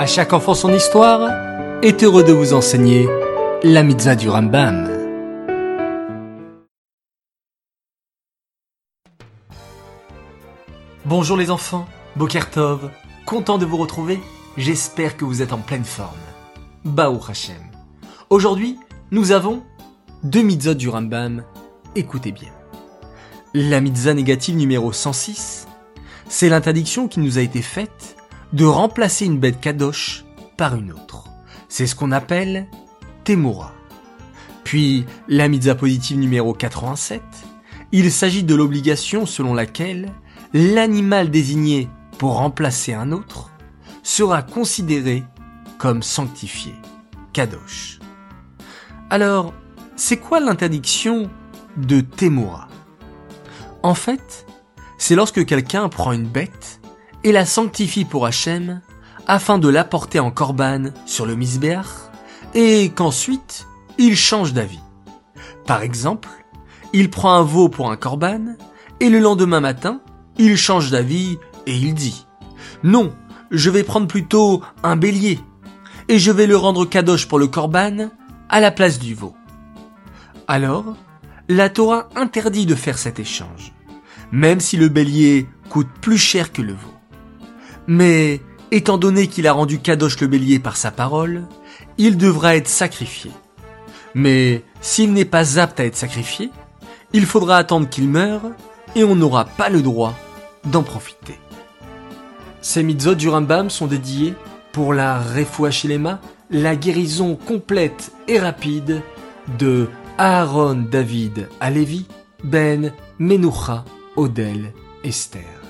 À chaque enfant son histoire est heureux de vous enseigner la mitzvah du Rambam. Bonjour les enfants, Bokertov, content de vous retrouver, j'espère que vous êtes en pleine forme. Baou Hashem. Aujourd'hui, nous avons deux mitzvot du Rambam, écoutez bien. La mitzvah négative numéro 106, c'est l'interdiction qui nous a été faite de remplacer une bête kadosh par une autre. C'est ce qu'on appelle Temura. Puis, la mitzvah positive numéro 87, il s'agit de l'obligation selon laquelle l'animal désigné pour remplacer un autre sera considéré comme sanctifié, kadosh. Alors, c'est quoi l'interdiction de Temura En fait, c'est lorsque quelqu'un prend une bête et la sanctifie pour Hachem afin de l'apporter en korban sur le misbéach et qu'ensuite il change d'avis. Par exemple, il prend un veau pour un korban et le lendemain matin, il change d'avis et il dit Non, je vais prendre plutôt un bélier et je vais le rendre kadosh pour le korban à la place du veau. Alors, la Torah interdit de faire cet échange, même si le bélier coûte plus cher que le veau. Mais, étant donné qu'il a rendu Kadosh le bélier par sa parole, il devra être sacrifié. Mais, s'il n'est pas apte à être sacrifié, il faudra attendre qu'il meure et on n'aura pas le droit d'en profiter. Ces mitzvot du Rambam sont dédiés pour la Refuachilema, la guérison complète et rapide de Aaron David Alevi, Ben Menucha Odel Esther.